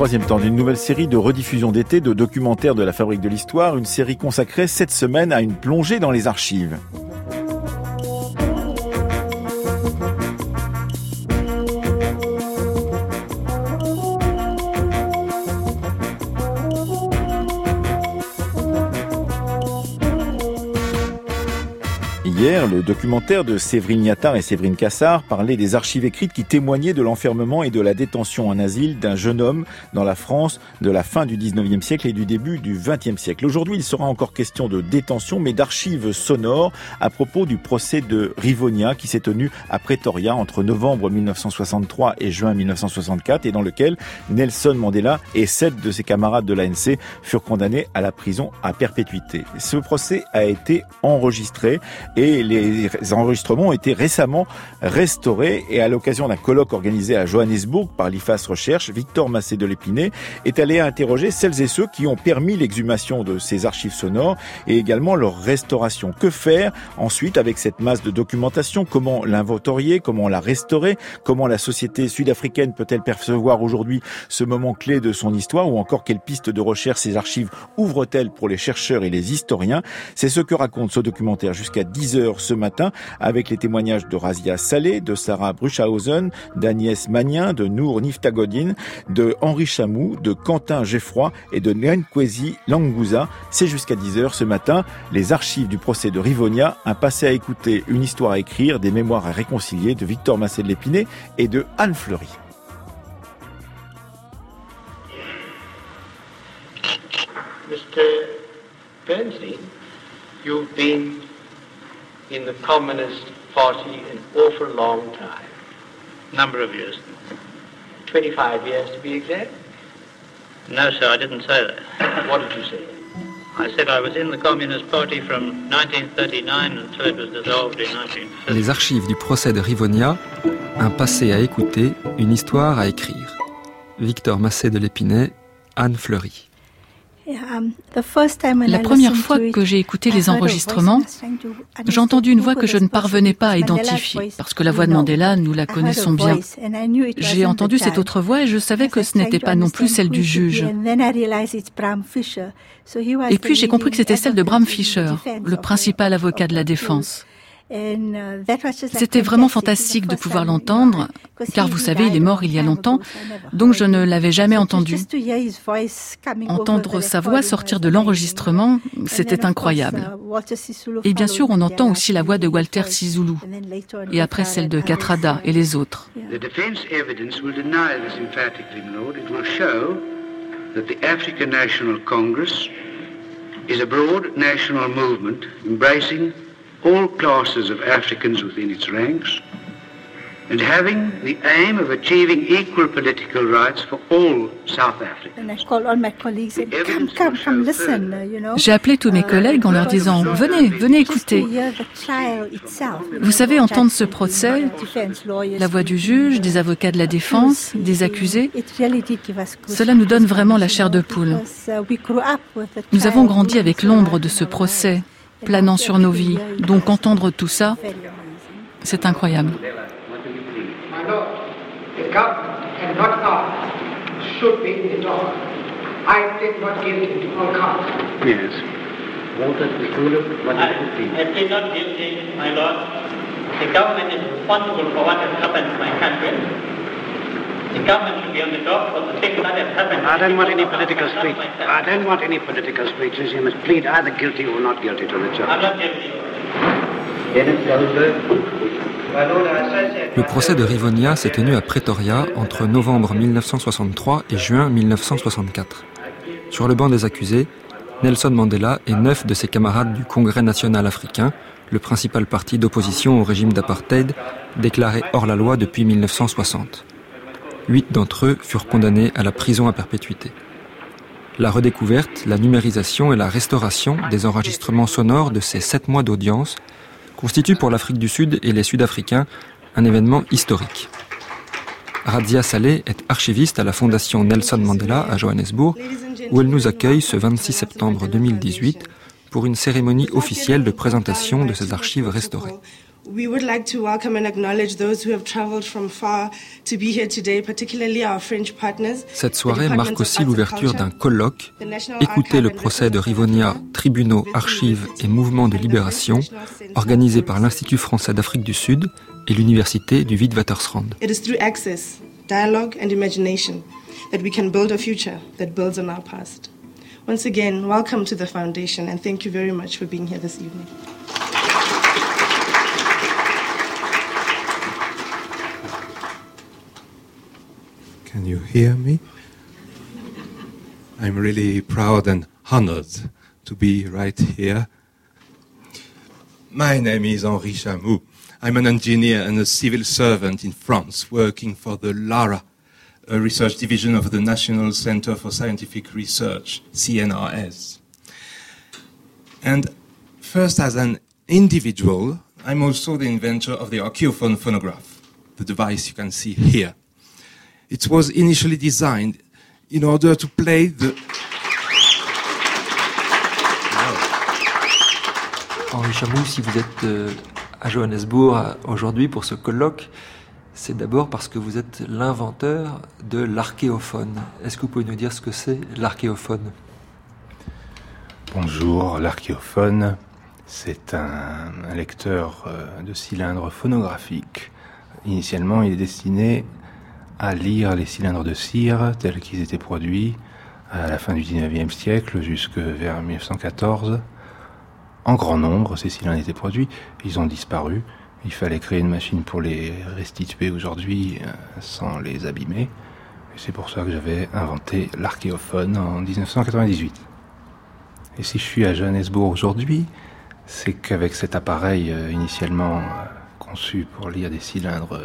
troisième temps d'une nouvelle série de rediffusion d'été de documentaires de la Fabrique de l'Histoire, une série consacrée cette semaine à une plongée dans les archives. Documentaire de Séverine Yattard et Séverine Cassard parlait des archives écrites qui témoignaient de l'enfermement et de la détention en asile d'un jeune homme dans la France de la fin du 19e siècle et du début du 20e siècle. Aujourd'hui, il sera encore question de détention, mais d'archives sonores à propos du procès de Rivonia qui s'est tenu à Pretoria entre novembre 1963 et juin 1964 et dans lequel Nelson Mandela et sept de ses camarades de l'ANC furent condamnés à la prison à perpétuité. Ce procès a été enregistré et les enregistrements ont été récemment restaurés et à l'occasion d'un colloque organisé à Johannesburg par l'IFAS Recherche, Victor Massé de l'Épinay est allé interroger celles et ceux qui ont permis l'exhumation de ces archives sonores et également leur restauration. Que faire ensuite avec cette masse de documentation? Comment l'inventorier? Comment la restaurer? Comment la société sud-africaine peut-elle percevoir aujourd'hui ce moment clé de son histoire? Ou encore quelles pistes de recherche ces archives ouvrent-elles pour les chercheurs et les historiens? C'est ce que raconte ce documentaire jusqu'à 10 heures ce matin avec les témoignages de Razia Salé, de Sarah Bruchhausen, d'Agnès Magnin, de Nour Niftagodine, de Henri Chamou, de Quentin Geffroy et de Nkwezi Langouza. C'est jusqu'à 10h ce matin. Les archives du procès de Rivonia, un passé à écouter, une histoire à écrire, des mémoires à réconcilier de Victor Massé de l'Épinay et de Anne Fleury. In the Communist Party an awful long time. Number of years. 25 years to be exact. No, sir, I didn't say that. What did you say? I said I was in the Communist Party from 1939 until it was dissolved in 1950. Les archives du procès de Rivonia, un passé à écouter, une histoire à écrire. Victor Massé de l'Épinay, Anne Fleury. Um, La première fois que j'ai écouté les enregistrements, j'ai entendu une voix que je ne parvenais pas à identifier, parce que la voix de Mandela, nous la connaissons bien. J'ai entendu cette autre voix et je savais que ce n'était pas non plus celle du juge. Et puis j'ai compris que c'était celle de Bram Fischer, le principal avocat de la défense. C'était vraiment fantastique de pouvoir l'entendre, car vous savez, il est mort il y a longtemps, donc je ne l'avais jamais entendu. Entendre sa voix sortir de l'enregistrement, c'était incroyable. Et bien sûr, on entend aussi la voix de Walter Sisulu, et après celle de Katrada et les autres. Congress is a broad national movement all classes of Africans within its ranks, and having the aim of achieving equal political rights for all South Africans. J'ai appelé tous mes collègues en leur disant Venez, venez écouter. Vous savez, entendre ce procès, la voix du juge, des avocats de la défense, des accusés, cela nous donne vraiment la chair de poule. Nous avons grandi avec l'ombre de ce procès planant sur nos vies. Donc entendre tout ça, c'est incroyable. Yes. Walter what I, I I don't want any political speech. I don't want any political speeches. You must plead either guilty or not guilty to the judge. I'm not guilty. Le procès de Rivonia s'est tenu à Pretoria entre novembre 1963 et juin 1964. Sur le banc des accusés, Nelson Mandela et neuf de ses camarades du Congrès national africain, le principal parti d'opposition au régime d'apartheid, déclaré hors la loi depuis 1960. Huit d'entre eux furent condamnés à la prison à perpétuité. La redécouverte, la numérisation et la restauration des enregistrements sonores de ces sept mois d'audience constituent pour l'Afrique du Sud et les Sud-Africains un événement historique. Radzia Saleh est archiviste à la Fondation Nelson Mandela à Johannesburg, où elle nous accueille ce 26 septembre 2018 pour une cérémonie officielle de présentation de ses archives restaurées. We would like to welcome and acknowledge those who have traveled from far to be here today, particularly our French partners. Cette soirée marque aussi l'ouverture d'un colloque Écoutez le procès de Rivonia, tribunaux, archives et mouvements de libération, organisé par l'Institut français d'Afrique du Sud et l'Université du Witwatersrand. It is through access, dialogue and imagination that we can build a future that builds on our past. Once again, welcome to the foundation and thank you very much for being here this evening. Can you hear me? I'm really proud and honored to be right here. My name is Henri Chamou. I'm an engineer and a civil servant in France working for the LARA, a research division of the National Center for Scientific Research, CNRS. And first, as an individual, I'm also the inventor of the Archeophone phonograph, the device you can see here. It was initially designed in order to play the. Henri Chamou, si vous êtes euh, à Johannesburg aujourd'hui pour ce colloque, c'est d'abord parce que vous êtes l'inventeur de l'archéophone. Est-ce que vous pouvez nous dire ce que c'est l'archéophone? Bonjour, l'archéophone, c'est un, un, lecteur euh, de cylindres phonographiques. Initialement, il est destiné à lire les cylindres de cire tels qu'ils étaient produits à la fin du 19e siècle jusque vers 1914. En grand nombre, ces cylindres étaient produits, ils ont disparu. Il fallait créer une machine pour les restituer aujourd'hui euh, sans les abîmer. C'est pour ça que j'avais inventé l'archéophone en 1998. Et si je suis à Johannesburg aujourd'hui, c'est qu'avec cet appareil euh, initialement euh, conçu pour lire des cylindres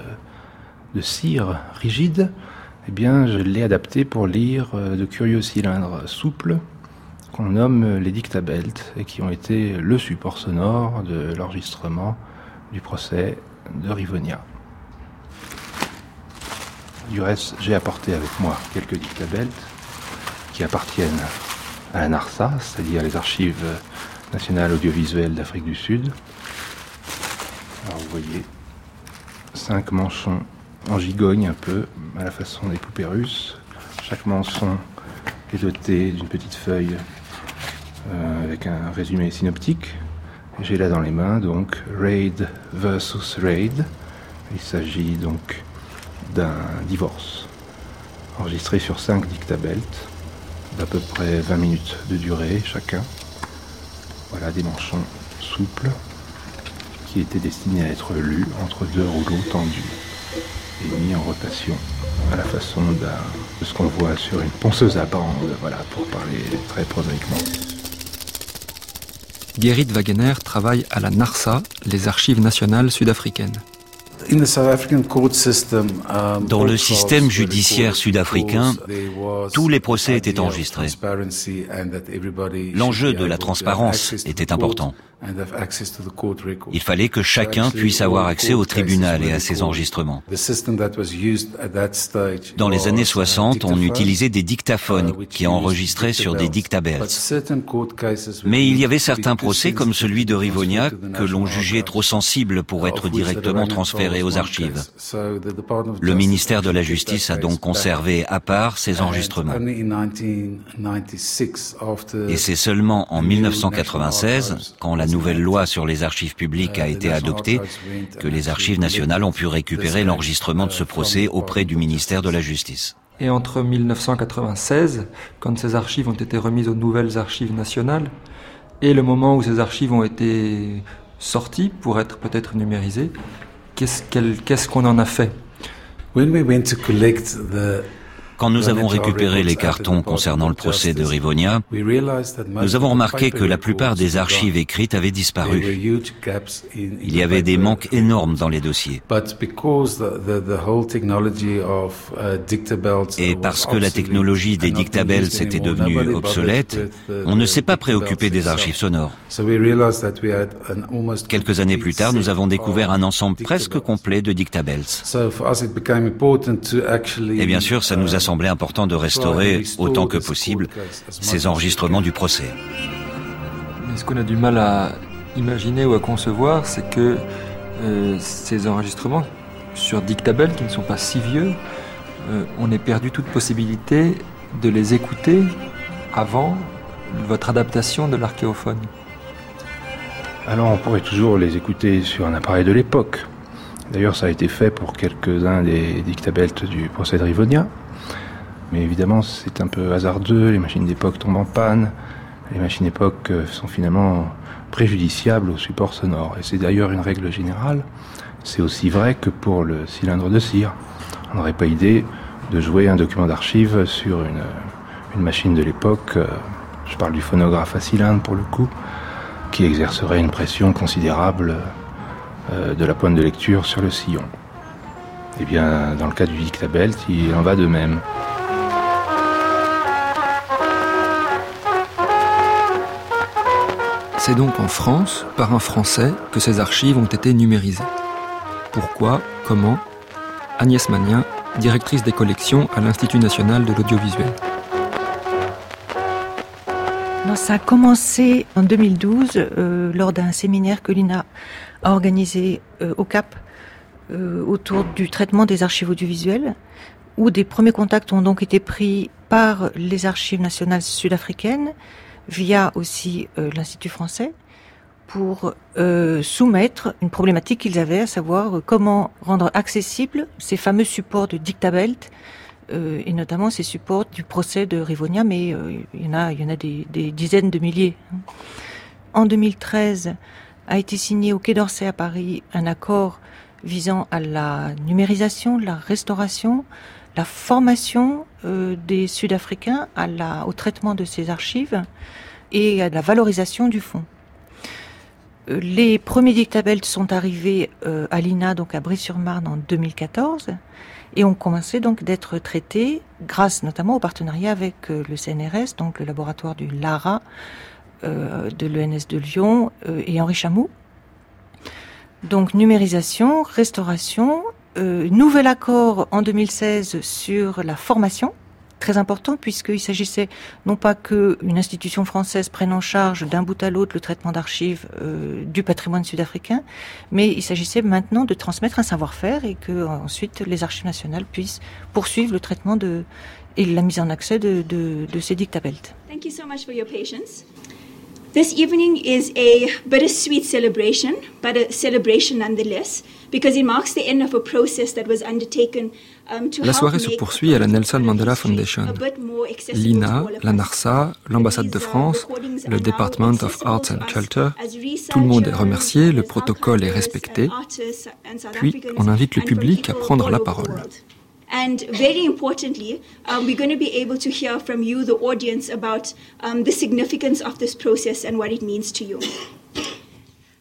de cire rigide, eh je l'ai adapté pour lire euh, de curieux cylindres souples qu'on nomme les dictabelts et qui ont été le support sonore de l'enregistrement du procès de Rivonia. Du reste, j'ai apporté avec moi quelques dictabelts qui appartiennent à la NARSA, c'est-à-dire les archives nationales audiovisuelles d'Afrique du Sud. Vous voyez, cinq manchons en gigogne un peu, à la façon des poupées russes. Chaque menson est doté d'une petite feuille euh, avec un résumé synoptique. J'ai là dans les mains donc Raid versus Raid. Il s'agit donc d'un divorce enregistré sur 5 dictabelts d'à peu près 20 minutes de durée chacun. Voilà des manchons souples qui étaient destinés à être lus entre deux rouleaux tendus et mis en rotation à la façon de ce qu'on voit sur une ponceuse à bande, voilà, pour parler très prosaïquement. Gerrit Wagener travaille à la NARSA, les archives nationales sud-africaines. Dans le système judiciaire sud-africain, tous les procès étaient enregistrés. L'enjeu de la transparence était important. Il fallait que chacun puisse avoir accès au tribunal et à ses enregistrements. Dans les années 60, on utilisait des dictaphones qui enregistraient sur des dictabelts. Mais il y avait certains procès, comme celui de Rivonia, que l'on jugeait trop sensible pour être directement transférés aux archives. Le ministère de la Justice a donc conservé à part ces enregistrements. Et c'est seulement en 1996, quand la nouvelle loi sur les archives publiques a été adoptée, que les archives nationales ont pu récupérer l'enregistrement de ce procès auprès du ministère de la Justice. Et entre 1996, quand ces archives ont été remises aux nouvelles archives nationales, et le moment où ces archives ont été sorties pour être peut-être numérisées, qu'est-ce qu'on en a fait? Quand nous avons récupéré les cartons concernant le procès de Rivonia, nous avons remarqué que la plupart des archives écrites avaient disparu. Il y avait des manques énormes dans les dossiers. Et parce que la technologie des dictabells était devenue obsolète, on ne s'est pas préoccupé des archives sonores. Quelques années plus tard, nous avons découvert un ensemble presque complet de dictabells. Et bien sûr, ça nous a semblait important de restaurer autant que possible ces enregistrements du procès. Mais ce qu'on a du mal à imaginer ou à concevoir, c'est que euh, ces enregistrements sur dictable qui ne sont pas si vieux, euh, on est perdu toute possibilité de les écouter avant votre adaptation de l'archéophone. Alors on pourrait toujours les écouter sur un appareil de l'époque. D'ailleurs ça a été fait pour quelques-uns des dictabeltes du procès de Rivonia. Mais évidemment c'est un peu hasardeux, les machines d'époque tombent en panne, les machines d'époque euh, sont finalement préjudiciables au support sonore. Et c'est d'ailleurs une règle générale. C'est aussi vrai que pour le cylindre de cire. On n'aurait pas idée de jouer un document d'archive sur une, une, machine de l'époque. Euh, je parle du phonographe à cylindre pour le coup, qui exercerait une pression considérable euh, de la pointe de lecture sur le sillon. Eh bien, dans le cas du dictabelt, il en va de même. C'est donc en France, par un Français, que ces archives ont été numérisées. Pourquoi Comment? Agnès Magnien, directrice des collections à l'Institut national de l'audiovisuel. Ça a commencé en 2012 euh, lors d'un séminaire que l'INA a organisé euh, au Cap euh, autour du traitement des archives audiovisuelles, où des premiers contacts ont donc été pris par les archives nationales sud-africaines, via aussi euh, l'Institut français pour euh, soumettre une problématique qu'ils avaient, à savoir euh, comment rendre accessibles ces fameux supports de dictabelt et notamment ces supports du procès de Rivonia, mais il y en a, des, des, dizaines de milliers. En 2013, a été signé au Quai d'Orsay à Paris un accord visant à la numérisation, la restauration, la formation euh, des Sud-Africains au traitement de ces archives et à la valorisation du fonds. Euh, les premiers dictabels sont arrivés euh, à l'INA, donc à Brie-sur-Marne en 2014, et ont commencé donc d'être traités grâce notamment au partenariat avec le CNRS, donc le laboratoire du LARA, de l'ENS de Lyon et Henri Chamou. Donc numérisation, restauration euh, nouvel accord en 2016 sur la formation, très important puisqu'il s'agissait non pas qu'une institution française prenne en charge d'un bout à l'autre le traitement d'archives euh, du patrimoine sud-africain, mais il s'agissait maintenant de transmettre un savoir-faire et que ensuite les archives nationales puissent poursuivre le traitement de et la mise en accès de, ces dictabeltes. Thank you so much patience. This evening is a bittersweet celebration, but a celebration nonetheless. La soirée se poursuit à la Nelson Mandela Foundation. L'INA, la NARSA, l'ambassade de France, le Department of Arts and Culture, tout le monde est remercié, le protocole est respecté, puis on invite le public à prendre la parole. And very importantly, um, we're going to be able to hear from you, the audience, about um, the significance of this process and what it means to you.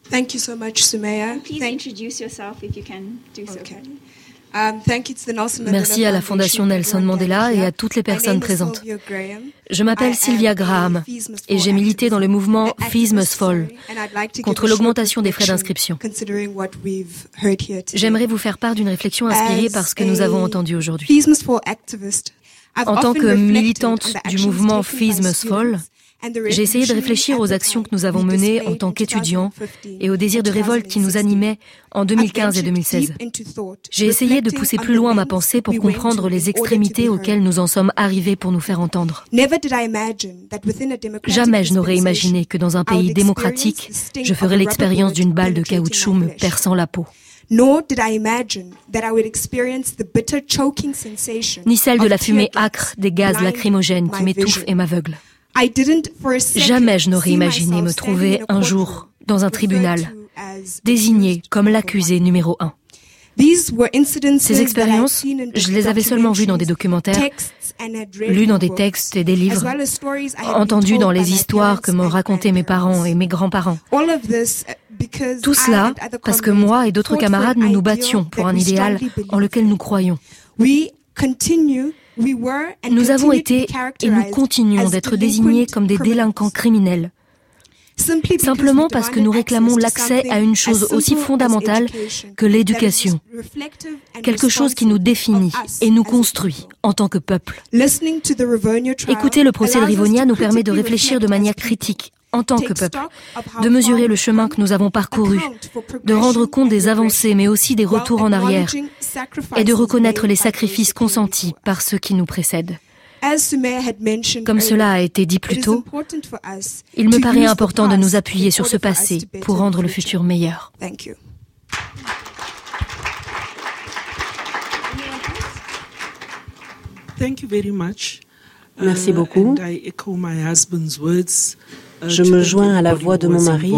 Thank you so much, Sumaya. Please introduce yourself if you can do so. Um, Merci à la Fondation Nelson Mandela et à toutes les personnes présentes. Je m'appelle Sylvia Graham et j'ai milité dans le mouvement Fees Must Fall contre l'augmentation des frais d'inscription. J'aimerais vous faire part d'une réflexion inspirée par ce que nous avons entendu aujourd'hui. En tant que militante du mouvement Fees Must Fall, j'ai essayé de réfléchir aux actions que nous avons menées en tant qu'étudiants et au désir de révolte qui nous animait en 2015 et 2016. J'ai essayé de pousser plus loin ma pensée pour comprendre les extrémités auxquelles nous en sommes arrivés pour nous faire entendre. Jamais je n'aurais imaginé que dans un pays démocratique, je ferais l'expérience d'une balle de caoutchouc me perçant la peau ni celle de la fumée âcre des gaz lacrymogènes qui m'étouffent et m'aveuglent. Jamais je n'aurais imaginé me trouver un jour dans un tribunal, désigné comme l'accusé numéro un. Ces expériences, je les avais seulement vues dans des documentaires, lues dans des textes et des livres, entendues dans les histoires que m'ont racontées mes parents et mes grands-parents. Tout cela parce que moi et d'autres camarades, nous nous battions pour un idéal en lequel nous croyons. Nous avons été et nous continuons d'être désignés comme des délinquants criminels. Simplement parce que nous réclamons l'accès à une chose aussi fondamentale que l'éducation, quelque chose qui nous définit et nous construit en tant que peuple. Écouter le procès de Rivonia nous permet de réfléchir de manière critique en tant que peuple, de mesurer le chemin que nous avons parcouru, de rendre compte des avancées mais aussi des retours en arrière, et de reconnaître les sacrifices consentis par ceux qui nous précèdent. Comme cela a été dit plus tôt, il me paraît important de nous appuyer sur ce passé pour rendre le futur meilleur. Merci uh, beaucoup. Je me joins à la voix de mon mari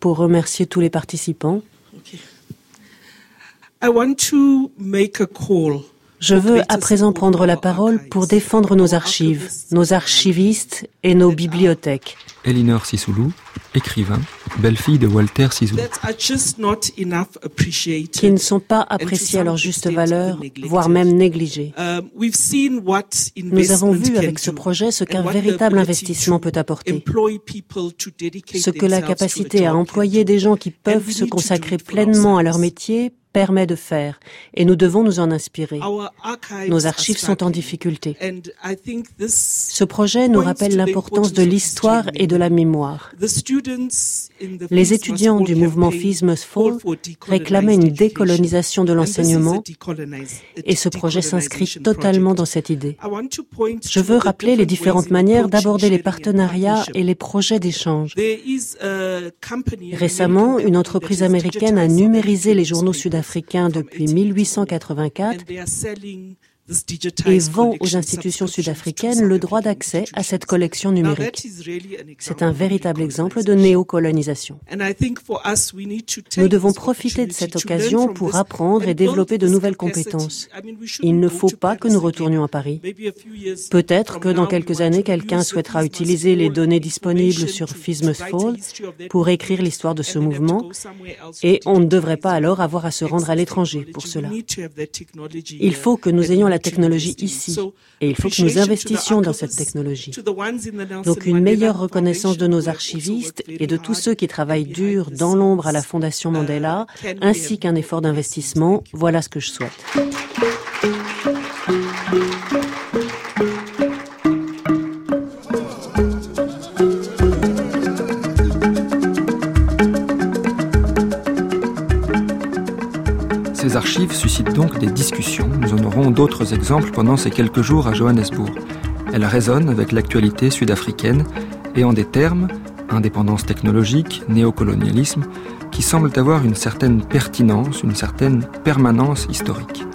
pour remercier tous les participants. Je veux à présent prendre la parole pour défendre nos archives, nos archivistes et nos bibliothèques. Elinor Sissoulou, écrivain, belle-fille de Walter Sissoulou. Qui ne sont pas appréciés à leur juste valeur, voire même négligés. Um, Nous avons vu avec ce projet ce qu'un véritable investissement peut apporter. Ce que la capacité à employer des gens qui peuvent se consacrer pleinement à leur métier permet de faire et nous devons nous en inspirer. Nos archives sont en difficulté. Ce projet nous rappelle l'importance de l'histoire et de la mémoire. Les étudiants du mouvement Fees Must Fall réclamaient une décolonisation de l'enseignement et ce projet s'inscrit totalement dans cette idée. Je veux rappeler les différentes manières d'aborder les partenariats et les projets d'échange. Récemment, une entreprise américaine a numérisé les journaux sud-africains depuis 1884 et vend aux institutions sud-africaines le droit d'accès à cette collection numérique. C'est un véritable exemple de néocolonisation. Nous devons profiter de cette occasion pour apprendre et développer de nouvelles compétences. Il ne faut pas que nous retournions à Paris. Peut-être que dans quelques années, quelqu'un souhaitera utiliser les données disponibles sur Fismus Fall pour écrire l'histoire de ce mouvement et on ne devrait pas alors avoir à se rendre à l'étranger pour cela. Il faut que nous ayons la technologie ici et il faut que nous investissions dans cette technologie. Donc une meilleure reconnaissance de nos archivistes et de tous ceux qui travaillent dur dans l'ombre à la Fondation Mandela, ainsi qu'un effort d'investissement, voilà ce que je souhaite. Ces archives suscitent donc des discussions. Nous en aurons d'autres exemples pendant ces quelques jours à Johannesburg. Elles résonnent avec l'actualité sud-africaine et en des termes, indépendance technologique, néocolonialisme, qui semblent avoir une certaine pertinence, une certaine permanence historique.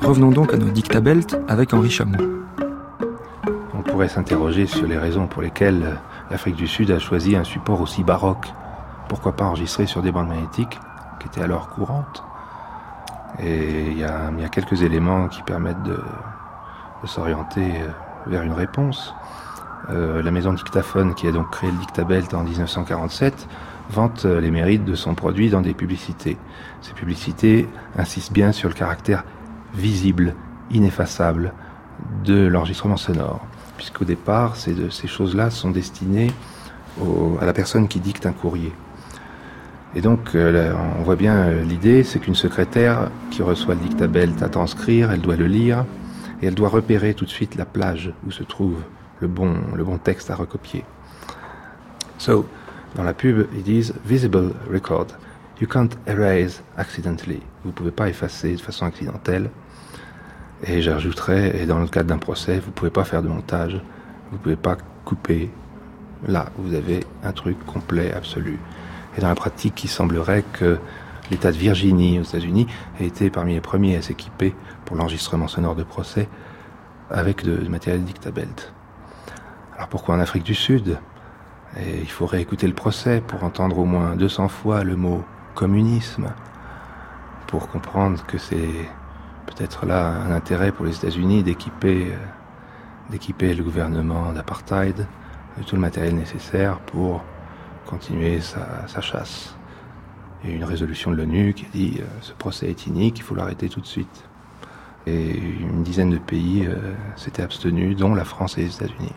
Revenons donc à nos dictabelts avec Henri Chamou. On pourrait s'interroger sur les raisons pour lesquelles l'Afrique du Sud a choisi un support aussi baroque. Pourquoi pas enregistrer sur des bandes magnétiques qui étaient alors courantes? Et il y, a, quelques éléments qui permettent de, s'orienter euh, vers une réponse. Euh, la maison dictaphone, qui a donc créé le Dictabelt en 1947, vante euh, les mérites de son produit dans des publicités. Ces publicités insistent bien sur le caractère visible, ineffaçable de l'enregistrement sonore, puisqu'au départ, ces, ces choses-là sont destinées à la personne qui dicte un courrier. Et donc, euh, on voit bien euh, l'idée, c'est qu'une secrétaire qui reçoit le dictabel à transcrire, elle doit le lire, et elle doit repérer tout de suite la plage où se trouve le bon, le bon texte à recopier. So, dans la pub, ils disent Visible record. You can't erase accidentally. Vous ne pouvez pas effacer de façon accidentelle. Et j'ajouterais, et dans le cadre d'un procès, vous ne pouvez pas faire de montage. Vous ne pouvez pas couper. Là, vous avez un truc complet, absolu. Et dans la pratique, il semblerait que l'État de Virginie aux États-Unis ait été parmi les premiers à s'équiper pour l'enregistrement sonore de procès avec de, matériel dictabelt. Alors pourquoi en Afrique du Sud? Il faut réécouter le procès pour entendre au moins 200 fois le mot communisme, pour comprendre que c'est peut-être là un intérêt pour les États-Unis d'équiper, d'équiper le gouvernement d'apartheid de tout le matériel nécessaire pour continuer sa, chasse. Il y a une résolution de l'ONU qui dit euh, ce procès est inique, il faut l'arrêter tout de suite. Et une dizaine de pays euh, s'étaient abstenus, dont la France et les États-Unis.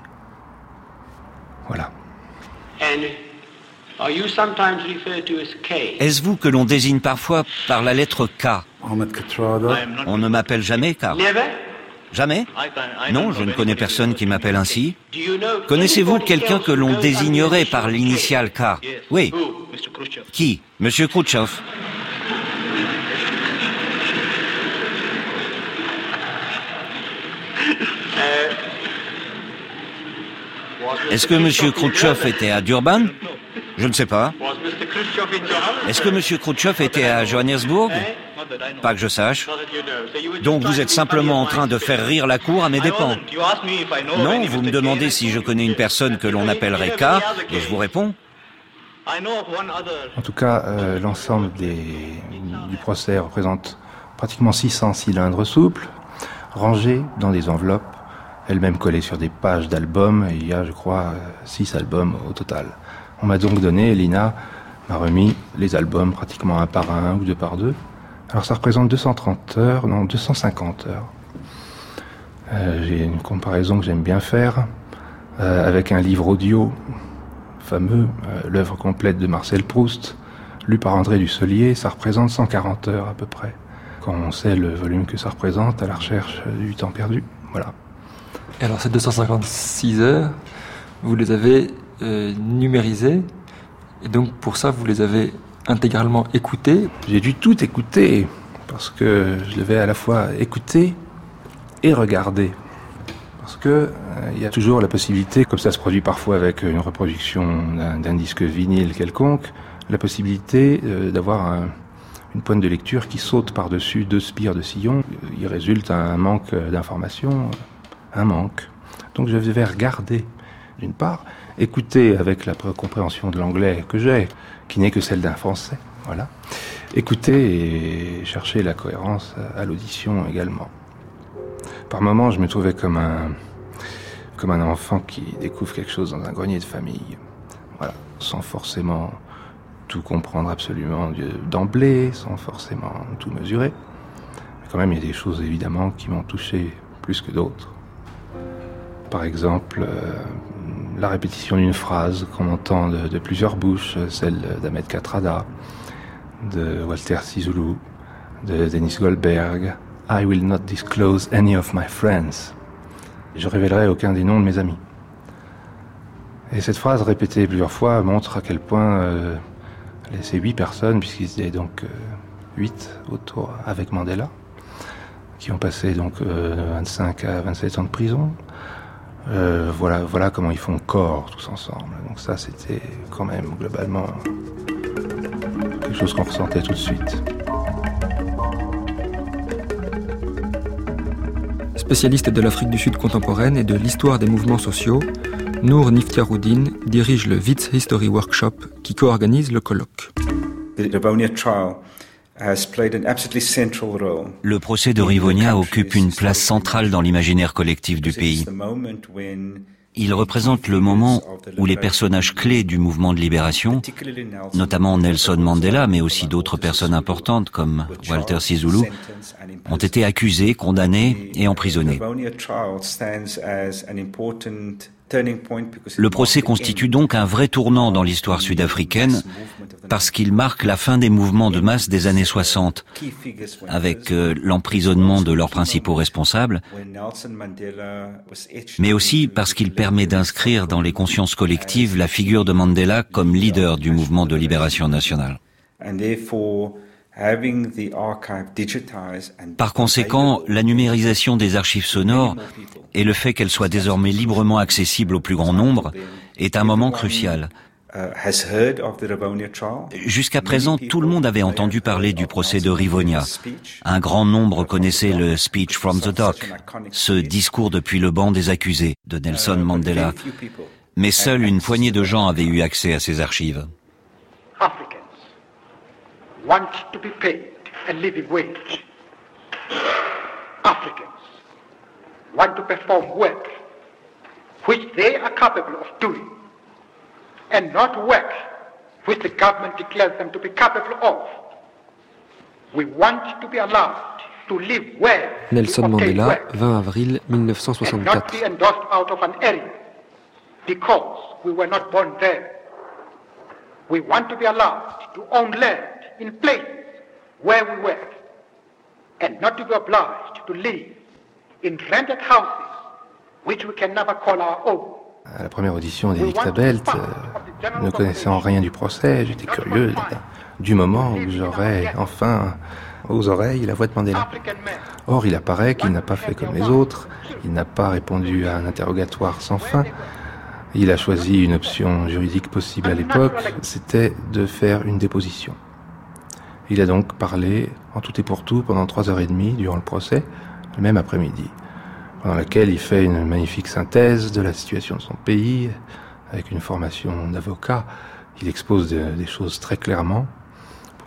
Voilà. Est-ce vous que l'on désigne parfois par la lettre K? On ne m'appelle jamais Karl. Jamais Non, je ne connais personne qui m'appelle ainsi. Connaissez-vous quelqu'un que l'on désignerait par l'initiale K? Oui. Qui? Monsieur Khrouchtchev. Est-ce que M. Khrouchtchev était à Durban? Je ne sais pas. Est-ce que M. Khrouchtchev était à Johannesburg? Pas que je sache. Donc vous êtes simplement en train de faire rire la cour à mes dépens. Non, vous me demandez si je connais une personne que l'on appellerait K, et je vous réponds. En tout cas, euh, l'ensemble du procès représente pratiquement 600 cylindres souples, rangés dans des enveloppes elle-même collée sur des pages d'albums, il y a, je crois, six albums au total. On m'a donc donné, Lina m'a remis les albums pratiquement un par un ou deux par deux. Alors ça représente 230 heures, non, 250 heures. Euh, j'ai une comparaison que j'aime bien faire euh, avec un livre audio fameux, euh, l'œuvre complète de Marcel Proust, lu par André Dussolier, ça représente 140 heures à peu près. Quand on sait le volume que ça représente à la recherche du temps perdu. Voilà. Et alors ces 256 heures, vous les avez numérisées, et donc pour ça vous les avez intégralement écoutées J'ai dû tout écouter, parce que je devais à la fois écouter et regarder. Parce que euh, il y a toujours la possibilité, comme ça se produit parfois avec une reproduction d'un disque vinyle quelconque, la possibilité euh, d'avoir une pointe de lecture qui saute par-dessus deux spires de sillon. Il résulte un manque d'informations un manque. Donc je vais regarder, d'une part, écouter avec la compréhension de l'anglais que j'ai, qui n'est que celle d'un français, voilà. Écouter et chercher la cohérence à l'audition également. Par moments, je me trouvais comme un, comme un enfant qui découvre quelque chose dans un grenier de famille, voilà, sans forcément tout comprendre absolument d'emblée, sans forcément tout mesurer. Mais quand même, il y a des choses évidemment qui m'ont touché plus que d'autres. Par exemple, euh, la répétition d'une phrase qu'on entend de, plusieurs bouches, celle d'Ahmed Katrada, de Walter Sizoulou, de Denis Goldberg. I will not disclose any of my friends. Je révélerai aucun des noms de mes amis. Et cette phrase répétée plusieurs fois montre à quel point euh, ces huit personnes, puisqu'ils étaient donc euh, huit autour avec Mandela, qui ont passé donc 25 à 27 ans de prison, euh, voilà, voilà comment ils font corps tous ensemble. Donc ça, c'était quand même globalement quelque chose qu'on ressentait tout de suite. Spécialiste de l'Afrique du Sud contemporaine et de l'histoire des mouvements sociaux, Nour Niftiaroudine dirige le Witz History Workshop qui co-organise le colloque. Le procès de Rivonia occupe une place centrale dans l'imaginaire collectif du pays. Il représente le moment où les personnages clés du mouvement de libération, notamment Nelson Mandela, mais aussi d'autres personnes importantes comme Walter Sisulu, ont été accusés, condamnés et emprisonnés. Le procès constitue donc un vrai tournant dans l'histoire sud-africaine parce qu'il marque la fin des mouvements de masse des années 60, avec euh, l'emprisonnement de leurs principaux responsables, mais aussi parce qu'il permet d'inscrire dans les consciences collectives la figure de Mandela comme leader du mouvement de libération nationale. Par conséquent, la numérisation des archives sonores et le fait qu'elles soient désormais librement accessibles au plus grand nombre est un moment crucial. Jusqu'à présent, tout le monde avait entendu parler du procès de Rivonia. Un grand nombre connaissait le Speech from the Dock, ce discours depuis le banc des accusés de Nelson Mandela. Mais seule une poignée de gens avaient eu accès à ces archives. Want to be paid a living wage. Africans want to perform work which they are capable of doing and not work which the government declares them to be capable of. We want to be allowed to live well. Nelson Mandela, 20 avril 1964. not be endorsed out of an area because we were not born there. We want to be allowed to own land in places where we work and not to be obliged to live À la première audition des Dictabelt, euh, ne connaissant rien du procès, j'étais curieux du moment où j'aurais enfin aux oreilles la voix de Mandela. Or, il apparaît qu'il n'a pas fait comme les autres, il n'a pas répondu à un interrogatoire sans fin, il a choisi une option juridique possible à l'époque, c'était de faire une déposition. Il a donc parlé en tout et pour tout pendant trois heures et demie durant le procès, le même après-midi, pendant laquelle il fait une magnifique synthèse de la situation de son pays, avec une formation d'avocat. Il expose des choses très clairement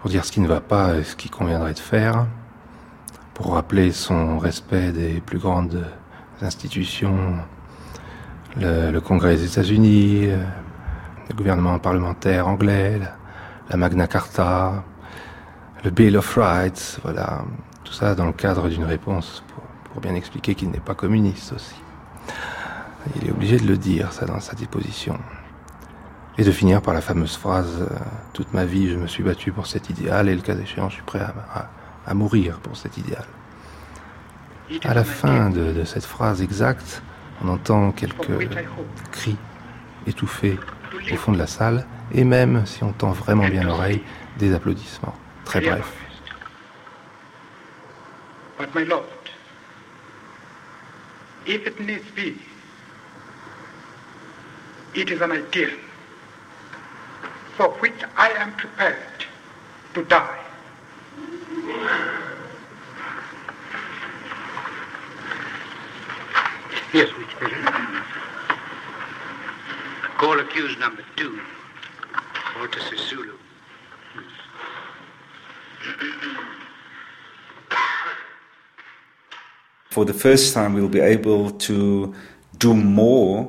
pour dire ce qui ne va pas et ce qui conviendrait de faire, pour rappeler son respect des plus grandes institutions le, Congrès des États-Unis, le gouvernement parlementaire anglais, la, Magna Carta, le Bill of Rights, voilà, tout ça dans le cadre d'une réponse pour, bien expliquer qu'il n'est pas communiste aussi. Il est obligé de le dire, ça, dans sa disposition. Et de finir par la fameuse phrase euh, Toute ma vie, je me suis battu pour cet idéal, et le cas échéant, je suis prêt à, mourir pour cet idéal. À la fin de cette phrase exacte, on entend quelques cris étouffés au fond de la salle, et même, si on tend vraiment bien l'oreille, des applaudissements. Très bref. But my Lord, if it needs be, it is an ideal for which I am prepared to die. Yes, Call accused number two, Walter Sisulu. For the first time, we'll be able to do more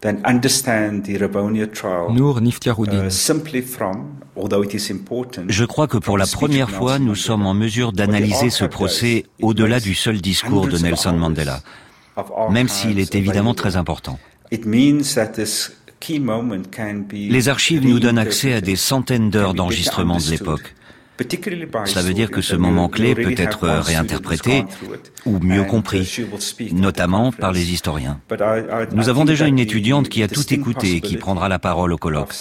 than understand the Rabonia trial. Nour Niftiaroudine. Uh, simply from, although it is important. Je crois que pour la première fois, nous sommes en mesure d'analyser ce procès au-delà du seul discours de Nelson Mandela même s'il est évidemment très important. Les archives nous donnent accès à des centaines d'heures d'enregistrement de l'époque. Cela veut dire que ce moment clé peut être réinterprété ou mieux compris, notamment par les historiens. Nous avons déjà une étudiante qui a tout écouté et qui prendra la parole au colloque.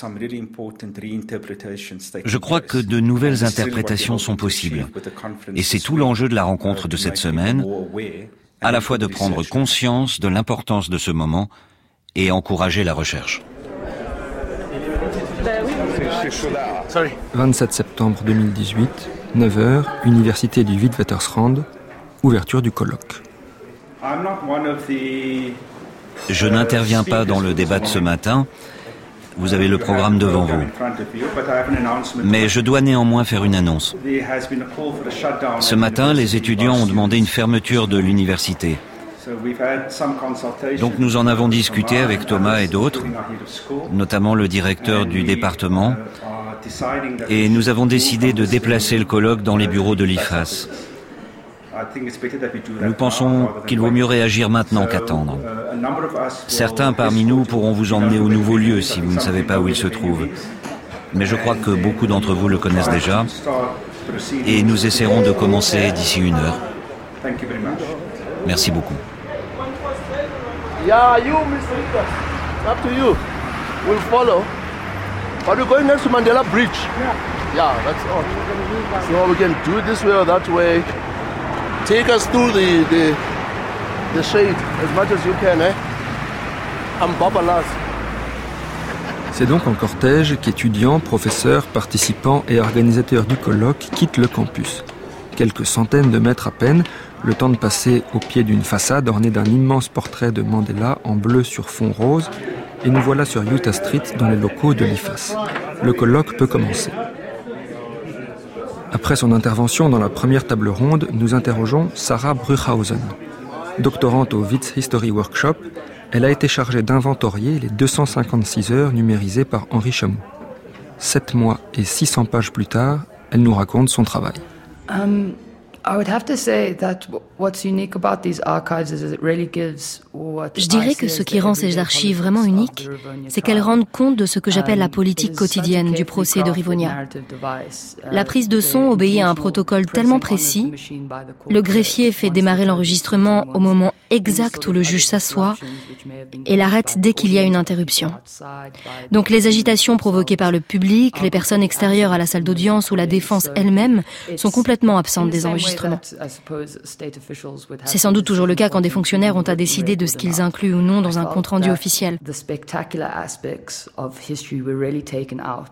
Je crois que de nouvelles interprétations sont possibles. Et c'est tout l'enjeu de la rencontre de cette semaine, à la fois de prendre conscience de l'importance de ce moment et encourager la recherche. 27 septembre 2018, 9h, Université du Witwatersrand, ouverture du colloque. Je n'interviens pas dans le débat de ce matin, vous avez le programme devant vous. Mais je dois néanmoins faire une annonce. Ce matin, les étudiants ont demandé une fermeture de l'université. Donc nous en avons discuté avec Thomas et d'autres, notamment le directeur du département, et nous avons décidé de déplacer le colloque dans les bureaux de l'IFAS. Nous pensons qu'il vaut mieux réagir maintenant qu'attendre. Certains parmi nous pourront vous emmener au nouveau lieu si vous ne savez pas où il se trouve. Mais je crois que beaucoup d'entre vous le connaissent déjà. Et nous essaierons de commencer d'ici une heure. Merci beaucoup. Yeah, you, Mr. Up to you. We'll follow. But we're going next to Mandela Bridge. Yeah, that's all. So we can do it this way or that way. Take us through the, the, the shade as much as you can, eh? I'm Babalas. C'est donc en cortège qu'étudiants, professeurs, participants et organisateurs du colloque quittent le campus. Quelques centaines de mètres à peine, le temps de passer au pied d'une façade ornée d'un immense portrait de Mandela en bleu sur fond rose, et nous voilà sur Utah Street dans les locaux de l'IFAS. Le colloque peut commencer. Après son intervention dans la première table ronde, nous interrogeons Sarah Bruchhausen. Doctorante au Witz History Workshop, elle a été chargée d'inventorier les 256 heures numérisées par Henri Chamou. Sept mois et 600 pages plus tard, elle nous raconte son travail. Um, Je dirais que ce qui rend ces archives vraiment uniques, c'est qu'elles rendent compte de ce que j'appelle la politique quotidienne du procès de Rivonia. La prise de son obéit à un protocole tellement précis. Le greffier fait démarrer l'enregistrement au moment exact où le juge s'assoit et l'arrête dès qu'il y a une interruption. Donc les agitations provoquées par le public, les personnes extérieures à la salle d'audience ou la défense elle-même sont complètement absentes des enregistrements. C'est sans doute toujours le cas quand des fonctionnaires ont à décider de ce qu'ils incluent ou non dans un compte-rendu officiel.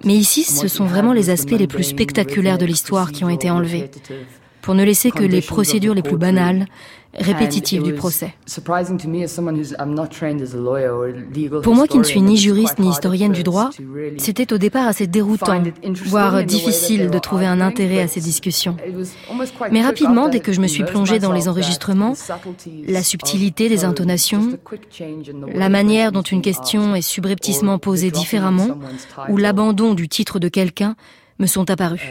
Mais ici, ce sont vraiment les aspects les plus spectaculaires de l'histoire qui ont été enlevés, pour ne laisser que les procédures les plus banales, répétitive du procès. Pour moi qui ne suis ni juriste ni historienne du droit, c'était au départ assez déroutant, voire difficile de trouver un intérêt à ces discussions. Mais rapidement, dès que je me suis plongée dans les enregistrements, la subtilité des intonations, la manière dont une question est subrepticement posée différemment, ou l'abandon du titre de quelqu'un, me sont apparus.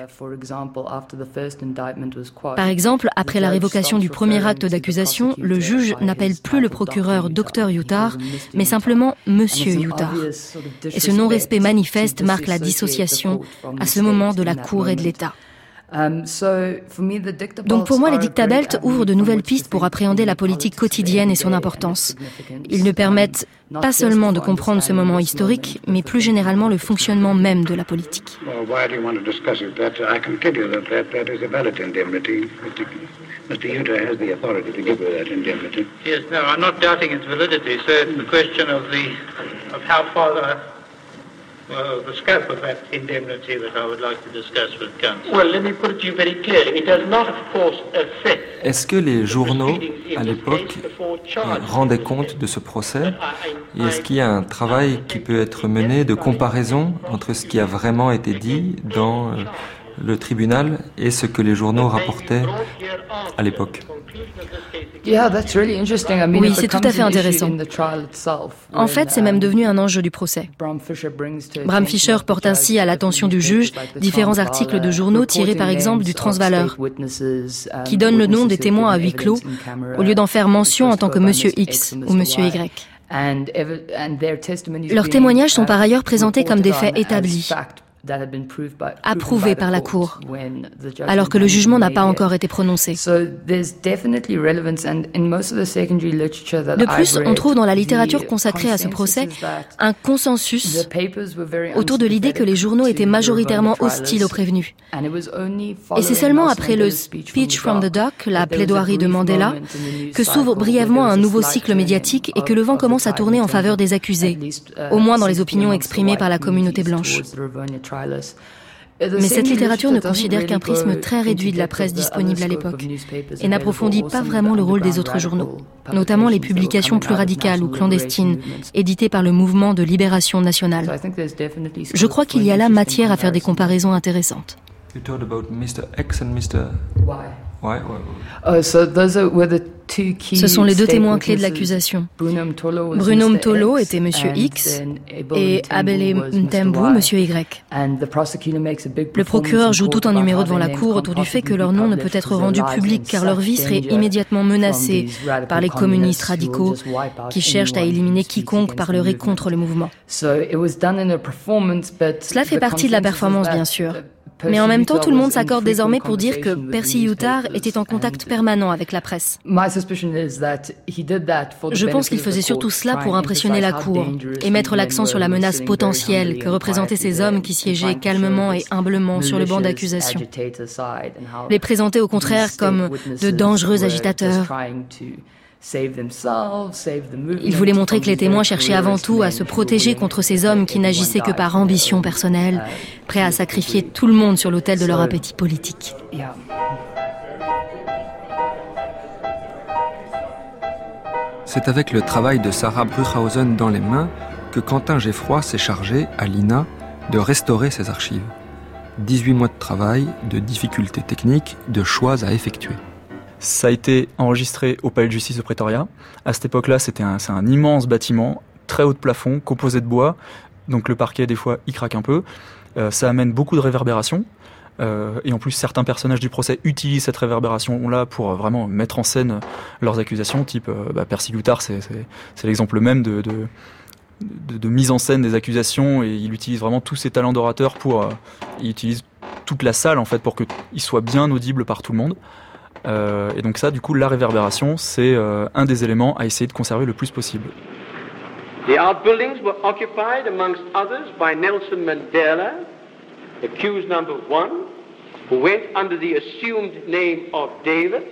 Par exemple, après la révocation du premier acte d'accusation, le juge n'appelle plus le procureur Dr Utah, mais simplement Monsieur Utah. Et ce non-respect manifeste marque la dissociation à ce moment de la Cour et de l'État. Um, Donc pour moi, les dictabelts ouvrent de nouvelles pistes pour appréhender la politique quotidienne et son importance. Ils nous permettent pas seulement de comprendre ce moment historique, mais plus généralement le fonctionnement même de la politique. Mr. Utah has the authority to give her that indemnity. Yes, no, I'm not doubting its validity, So It's the question of the of how far the est-ce que les journaux, à l'époque, euh, rendaient compte de ce procès Et est-ce qu'il y a un travail qui peut être mené de comparaison entre ce qui a vraiment été dit dans euh, le tribunal et ce que les journaux rapportaient à l'époque. oui, c'est tout à fait intéressant. En fait, c'est même uh, devenu un enjeu du procès. Bram Fisher porte ainsi à l'attention du juge différents articles de journaux tirés par exemple du Transvaleur, qui donnent le nom des témoins à huis clos, au lieu d'en faire mention en tant que Monsieur X ou Monsieur Y. Leurs témoignages sont par ailleurs présentés comme des faits établis, approuvé par la Cour, alors que le jugement n'a pas encore été prononcé. De plus, on trouve dans la littérature consacrée à ce procès un consensus autour de l'idée que les journaux étaient majoritairement hostiles aux prévenus. Et c'est seulement après le Speech from the Dock, la plaidoirie de Mandela, que s'ouvre brièvement un nouveau cycle médiatique et que le vent commence à tourner en faveur des accusés, au moins dans les opinions exprimées par la communauté blanche. Mais cette littérature ne considère qu'un prisme très réduit de la presse disponible à l'époque et n'approfondit pas vraiment le rôle des autres journaux, notamment les publications plus radicales ou clandestines, éditées par le mouvement de libération nationale. Je crois qu'il y a là matière à faire des comparaisons intéressantes. Ce sont les deux témoins clés de l'accusation. Bruno Mtolo était Monsieur X et Abele Mtembu Monsieur Y. Le procureur joue tout un numéro devant la cour autour du fait que leur nom ne peut être rendu public car leur vie serait immédiatement menacée par les communistes radicaux qui cherchent à éliminer quiconque parlerait contre le mouvement. Cela fait partie de la performance, bien sûr. Mais en même temps, tout le monde s'accorde désormais pour dire que Percy Utah était en contact permanent avec la presse. Je pense qu'il faisait surtout cela pour impressionner la Cour et mettre l'accent sur la menace potentielle que représentaient ces hommes qui siégeaient calmement et humblement sur le banc d'accusation. Les présenter au contraire comme de dangereux agitateurs il voulait montrer que les témoins cherchaient avant tout à se protéger contre ces hommes qui n'agissaient que par ambition personnelle, prêts à sacrifier tout le monde sur l'autel de leur appétit politique. C'est avec le travail de Sarah Bruchhausen dans les mains que Quentin Geffroy s'est chargé, à l'INA, de restaurer ses archives. 18 mois de travail, de difficultés techniques, de choix à effectuer. Ça a été enregistré au Palais de Justice de Pretoria. À cette époque-là, c'était un, immense bâtiment, très haut de plafond, composé de bois. Donc le parquet, des fois, il craque un peu. Euh, ça amène beaucoup de réverbération. Euh, et en plus, certains personnages du procès utilisent cette réverbération-là pour vraiment mettre en scène leurs accusations, type bah, Percy Goutard, c'est l'exemple même de, de, mise en scène des accusations, et il utilise vraiment tous ses talents d'orateur pour... il utilise toute la salle, en fait, pour qu'il soit bien audible par tout le monde. Euh, et donc ça, du coup, la réverbération, c'est euh, un des éléments à essayer de conserver le plus possible. The outbuildings were occupied, amongst others, by Nelson Mandela, accused number one, who went under the assumed name of David,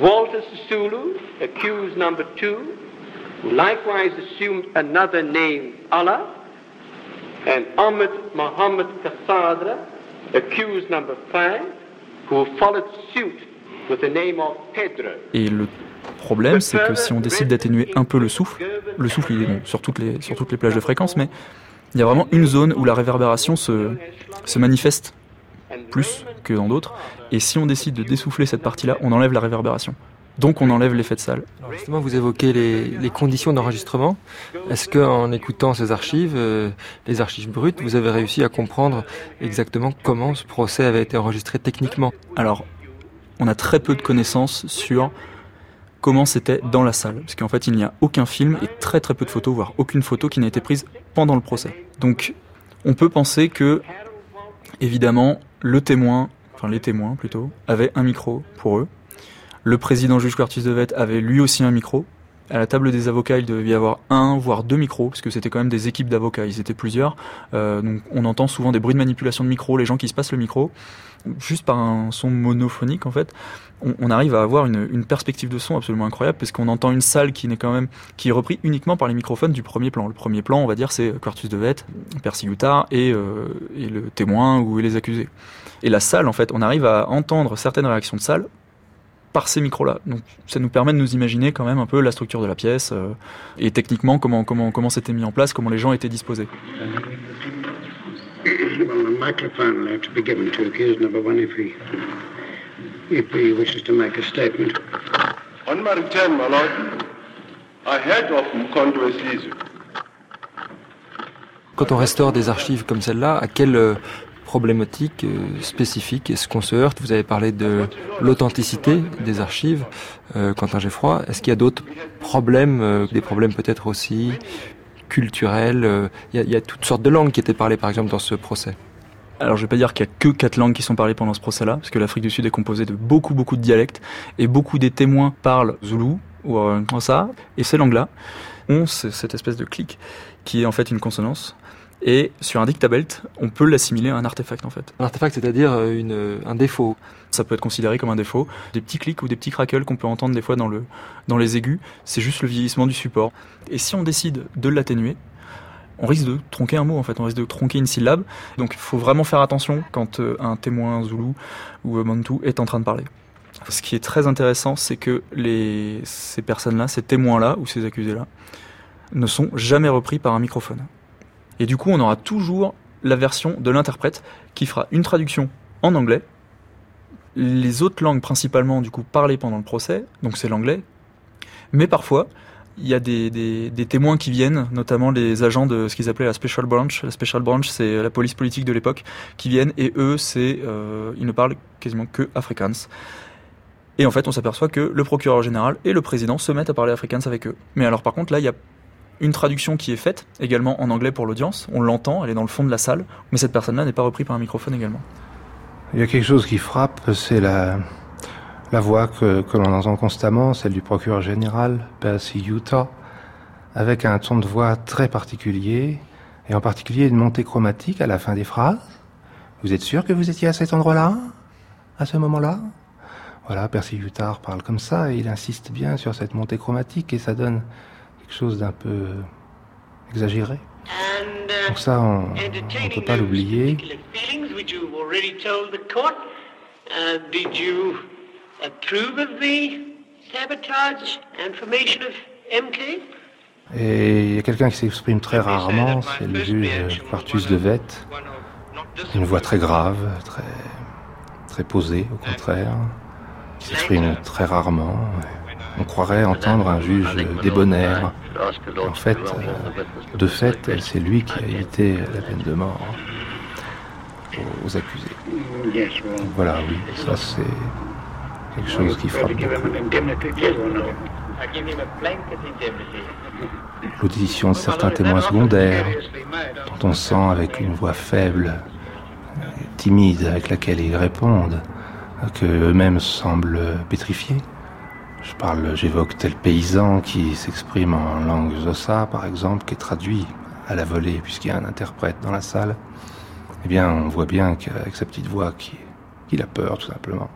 Walter Sisulu, accused number two, who likewise assumed another name, Allah, and Ahmed Mohammed Kassadra, accused number five, et le problème, c'est que si on décide d'atténuer un peu le souffle, le souffle il est bon sur toutes les, sur toutes les plages de fréquence, mais il y a vraiment une zone où la réverbération se, se manifeste plus que dans d'autres. Et si on décide de dessouffler cette partie-là, on enlève la réverbération. Donc on enlève l'effet de salle. justement, vous évoquez les, conditions d'enregistrement. Est-ce qu'en écoutant ces archives, euh, les archives brutes, vous avez réussi à comprendre exactement comment ce procès avait été enregistré techniquement? Alors, on a très peu de connaissances sur comment c'était dans la salle. Parce qu'en fait, il n'y a aucun film et très très peu de photos, voire aucune photo qui n'a été prise pendant le procès. Donc, on peut penser que, évidemment, le témoin, enfin les témoins plutôt, avaient un micro pour eux le président juge Curtis Devet avait lui aussi un micro. À la table des avocats, il devait y avoir un, voire deux micros, parce que c'était quand même des équipes d'avocats, ils étaient plusieurs. Euh, donc on entend souvent des bruits de manipulation de micro, les gens qui se passent le micro, juste par un son monophonique en fait. On, arrive à avoir une, perspective de son absolument incroyable, parce qu'on entend une salle qui est reprise uniquement par les microphones du premier plan. Le premier plan, on va dire, c'est Curtis Devet, Percy Guttard et, euh, et le témoin ou les accusés. Et la salle, en fait, on arrive à entendre certaines réactions de salle par ces micros-là. Donc ça nous permet de nous imaginer quand même un peu la structure de la pièce euh, et techniquement comment comment comment c'était mis en place, comment les gens étaient disposés. Quand on restaure des archives comme celle-là, à quel euh, problématiques euh, spécifiques Est-ce qu'on se heurte Vous avez parlé de l'authenticité des archives, euh, Quentin Geffroy. Est-ce qu'il y a d'autres problèmes, euh, des problèmes peut-être aussi culturels il y, a, toutes sortes de langues qui étaient parlées par exemple dans ce procès. Alors je vais pas dire qu'il y a que quatre langues qui sont parlées pendant ce procès-là, parce que l'Afrique du Sud est composée de beaucoup beaucoup de dialectes, et beaucoup des témoins parlent zoulou ou euh, ça, et ces langues-là ont cette espèce de clic qui est en fait une consonance et sur un dictabelt, on peut l'assimiler à un artefact en fait. Un artefact, c'est-à-dire euh, une, euh, un défaut. Ça peut être considéré comme un défaut. Des petits clics ou des petits crackles qu'on peut entendre des fois dans, le, dans les aigus, c'est juste le vieillissement du support. Et si on décide de l'atténuer, on risque de tronquer un mot en fait, on risque de tronquer une syllabe. Donc il faut vraiment faire attention quand euh, un témoin zoulou ou mantou est en train de parler. Ce qui est très intéressant, c'est que les, ces personnes-là, ces témoins-là ou ces accusés-là, ne sont jamais repris par un microphone. Et du coup, on aura toujours la version de l'interprète qui fera une traduction en anglais. Les autres langues principalement du coup parlées pendant le procès, donc c'est l'anglais. Mais parfois, il y a des, témoins qui viennent, notamment les agents de ce qu'ils appelaient la Special Branch. La Special Branch, c'est la police politique de l'époque, qui viennent et eux, c'est euh, ils ne parlent quasiment que Afrikaans. Et en fait, on s'aperçoit que le procureur général et le président se mettent à parler Afrikaans avec eux. Mais alors, par contre, là, il y a une traduction qui est faite également en anglais pour l'audience. On l'entend, elle est dans le fond de la salle, mais cette personne-là n'est pas reprise par un microphone également. Il y a quelque chose qui frappe, c'est la, voix que, que l'on entend constamment, celle du procureur général, Percy Utah, avec un ton de voix très particulier, et en particulier une montée chromatique à la fin des phrases. Vous êtes sûr que vous étiez à cet endroit-là À ce moment-là? Voilà, Percy Utah parle comme ça, et il insiste bien sur cette montée chromatique, et ça donne quelque chose d'un peu exagéré. Donc ça, on ne peut pas l'oublier. Et il y a quelqu'un qui s'exprime très rarement, c'est le juge Quartus de Vette. Une voix très grave, très, très posée au contraire, qui s'exprime très rarement. On croirait entendre un juge débonnaire. En fait, euh, de fait, c'est lui qui a évité la peine de mort. aux accusés. voilà, oui, ça c'est quelque chose qui frappe L'audition de certains témoins secondaires, dont on sent avec une voix faible, timide avec laquelle ils répondent, que eux-mêmes semblent pétrifiés. Je parle, j'évoque tel paysan qui s'exprime en langue zosa, par exemple, qui est traduit à la volée puisqu'il y a un interprète dans la salle. Eh bien, on voit bien qu'avec sa petite voix, qu'il a peur, tout simplement,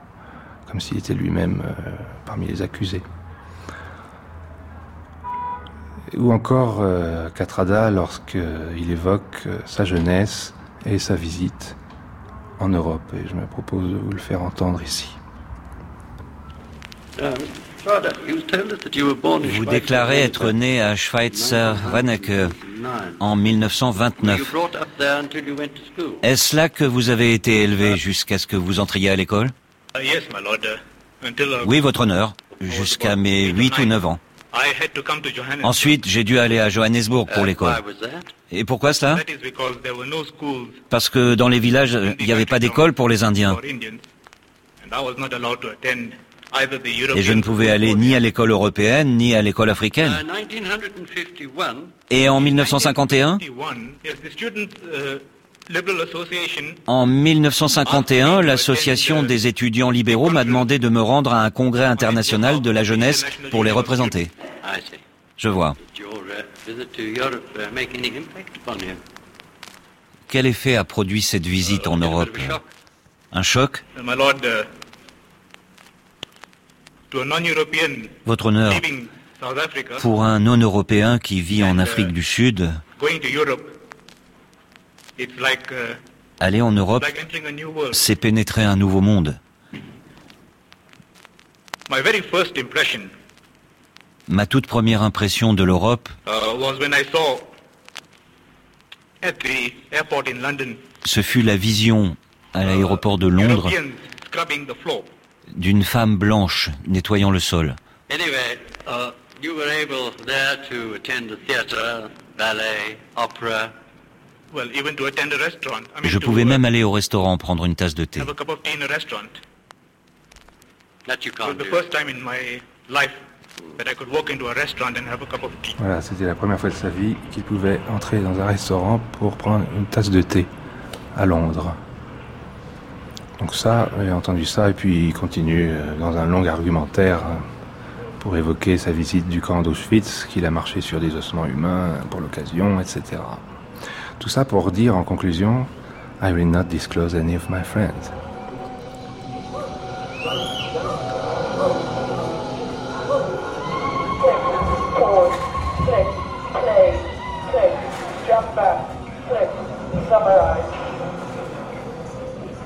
comme s'il était lui-même euh, parmi les accusés. Ou encore euh, Catrada lorsqu'il évoque euh, sa jeunesse et sa visite en Europe. Et je me propose de vous le faire entendre ici. Vous déclarez être né à Schweitzer Wanneke en 1929. Est-ce là que vous avez été élevé jusqu'à ce que vous entriez à l'école? Oui, votre honneur, jusqu'à mes 8 ou 9 ans. Ensuite, j'ai dû aller à Johannesburg pour l'école. Et pourquoi cela? Parce que dans les villages, il n'y avait pas d'école pour les Indiens. Et je ne pouvais aller ni à l'école européenne, ni à l'école africaine. Et en 1951 en 1951, l'association des étudiants libéraux m'a demandé de me rendre à un congrès international de la jeunesse pour les représenter. Je vois. Quel effet a produit cette visite en Europe? Un choc? Votre honneur, pour un non-européen qui vit en Afrique du Sud, aller en Europe, c'est pénétrer un nouveau monde. Ma toute première impression de l'Europe, ce fut la vision à l'aéroport de Londres d'une femme blanche nettoyant le sol. Je pouvais même aller au restaurant prendre une tasse de thé. Voilà, c'était la première fois de sa vie qu'il pouvait entrer dans un restaurant pour prendre une tasse de thé à Londres. Donc ça, j'ai entendu ça, et puis il continue euh, dans un long argumentaire euh, pour évoquer sa visite du camp d'Auschwitz, qu'il a marché sur des ossements humains pour l'occasion, etc. Tout ça pour dire en conclusion, I will not disclose any of my friends.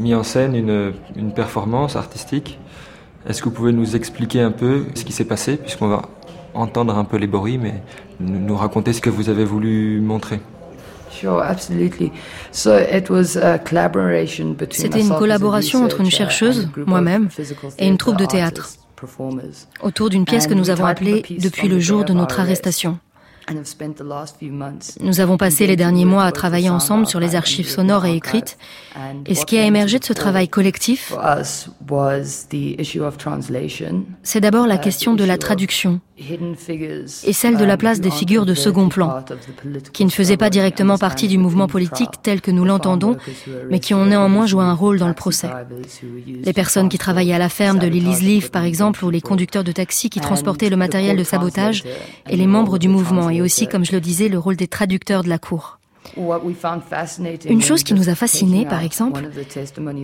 mis en scène une, une performance artistique. Est-ce que vous pouvez nous expliquer un peu ce qui s'est passé, puisqu'on va entendre un peu les boris, mais nous raconter ce que vous avez voulu montrer? C'était une collaboration entre une chercheuse, moi-même, et une troupe de théâtre, autour d'une pièce que nous avons appelée Depuis le jour de notre arrestation. Nous avons passé les derniers mois à travailler ensemble sur les archives sonores et écrites. Et ce qui a émergé de ce travail collectif, c'est d'abord la question de la traduction et celle de la place des figures de second plan, qui ne faisaient pas directement partie du mouvement politique tel que nous l'entendons, mais qui ont néanmoins joué un rôle dans le procès. Les personnes qui travaillaient à la ferme de Lily's Leaf, par exemple, ou les conducteurs de taxi qui transportaient le matériel de sabotage, et les membres du mouvement, et aussi, comme je le disais, le rôle des traducteurs de la cour. Une chose qui nous a fascinés, par exemple,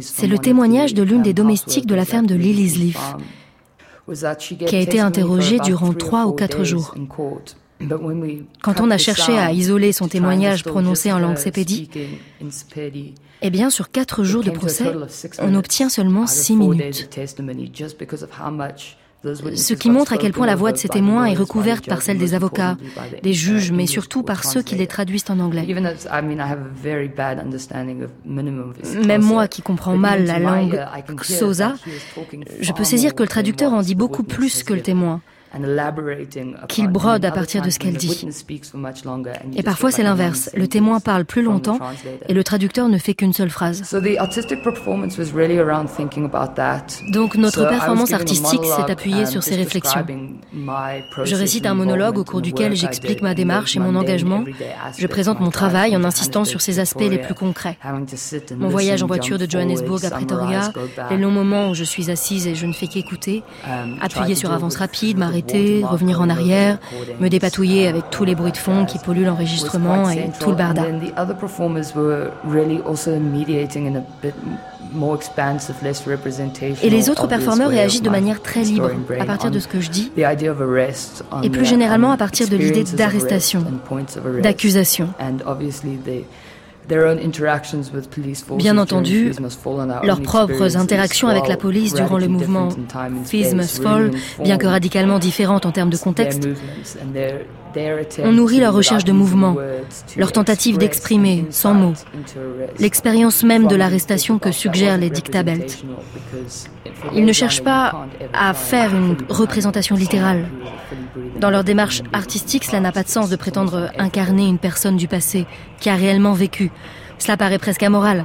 c'est le témoignage de l'une des domestiques de la ferme de Lily's Leaf, qui a été interrogée durant trois ou quatre jours. Quand on a cherché à isoler son témoignage prononcé en langue sépédie, eh bien, sur quatre jours de procès, on obtient seulement six minutes. Ce qui montre à quel point la voix de ces témoins est recouverte par celle des avocats, des juges, mais surtout par ceux qui les traduisent en anglais. Même moi qui comprends mal la langue Xhosa, je peux saisir que le traducteur en dit beaucoup plus que le témoin qu'il brode à partir de ce qu'elle dit. Et parfois c'est l'inverse. Le témoin parle plus longtemps et le traducteur ne fait qu'une seule phrase. Donc notre performance artistique s'est appuyée sur ces réflexions. Je récite un monologue au cours duquel j'explique ma démarche et mon engagement. Je présente mon travail en insistant sur ses aspects les plus concrets. Mon voyage en voiture de Johannesburg à Pretoria, les longs moments où je suis assise et je ne fais qu'écouter, appuyer sur avance rapide, m'arrêter revenir en arrière, me dépatouiller avec tous les bruits de fond qui polluent l'enregistrement et tout le barda. Et les autres performeurs réagissent de manière très libre à partir de ce que je dis et plus généralement à partir de l'idée d'arrestation, d'accusation. Bien entendu, leurs propres interactions avec la police durant le mouvement Fees Must Fall, bien que radicalement différentes en termes de contexte, ont nourri leur recherche de mouvement, leur tentative d'exprimer, sans mots, l'expérience même de l'arrestation que suggèrent les dictabelts. Ils ne cherchent pas à faire une représentation littérale. Dans leur démarche artistique, cela n'a pas de sens de prétendre incarner une personne du passé qui a réellement vécu. Cela paraît presque amoral.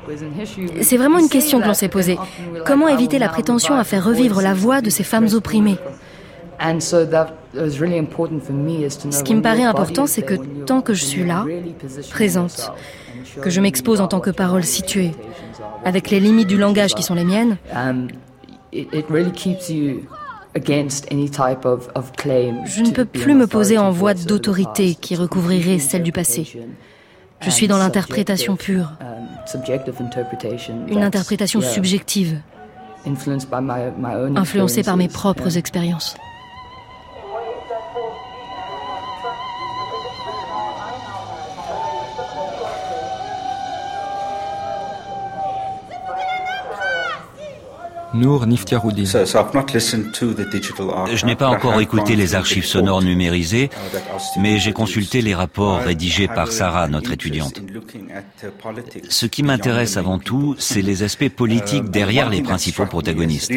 C'est vraiment une question que l'on s'est posée. Comment éviter la prétention à faire revivre la voix de ces femmes opprimées? Ce qui me paraît important, c'est que tant que je suis là, présente, que je m'expose en tant que parole située, avec les limites du langage qui sont les miennes, je ne peux plus me poser en voix d'autorité qui recouvrirait celle du passé. Je suis dans l'interprétation pure, une interprétation subjective, influencée par mes propres expériences. Nour. Je n'ai pas encore écouté les archives sonores numérisées, mais j'ai consulté les rapports rédigés par Sarah, notre étudiante. Ce qui m'intéresse avant tout, c'est les aspects politiques derrière les principaux protagonistes.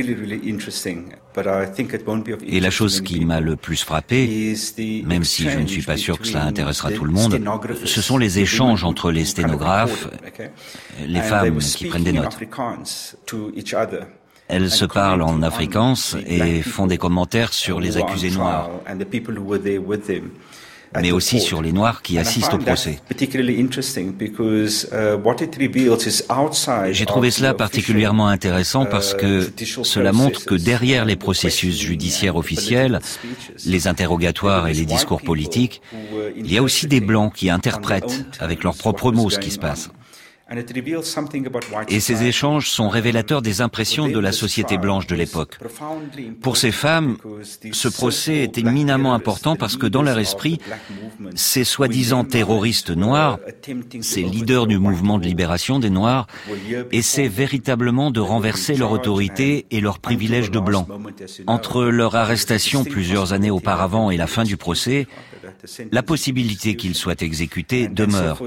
Et la chose qui m'a le plus frappé, même si je ne suis pas sûr que cela intéressera tout le monde, ce sont les échanges entre les sténographes, les femmes qui prennent des notes. Elles se parlent en afrikaans et font des commentaires sur les accusés noirs, mais aussi sur les noirs qui assistent au procès. J'ai trouvé cela particulièrement intéressant parce que cela montre que derrière les processus judiciaires officiels, les interrogatoires et les discours politiques, il y a aussi des blancs qui interprètent avec leurs propres mots ce qui se passe. Et ces échanges sont révélateurs des impressions de la société blanche de l'époque. Pour ces femmes, ce procès est éminemment important parce que dans leur esprit, ces soi-disant terroristes noirs, ces leaders du mouvement de libération des Noirs, essaient véritablement de renverser leur autorité et leurs privilèges de blancs. Entre leur arrestation plusieurs années auparavant et la fin du procès, la possibilité qu'ils soient exécutés demeure.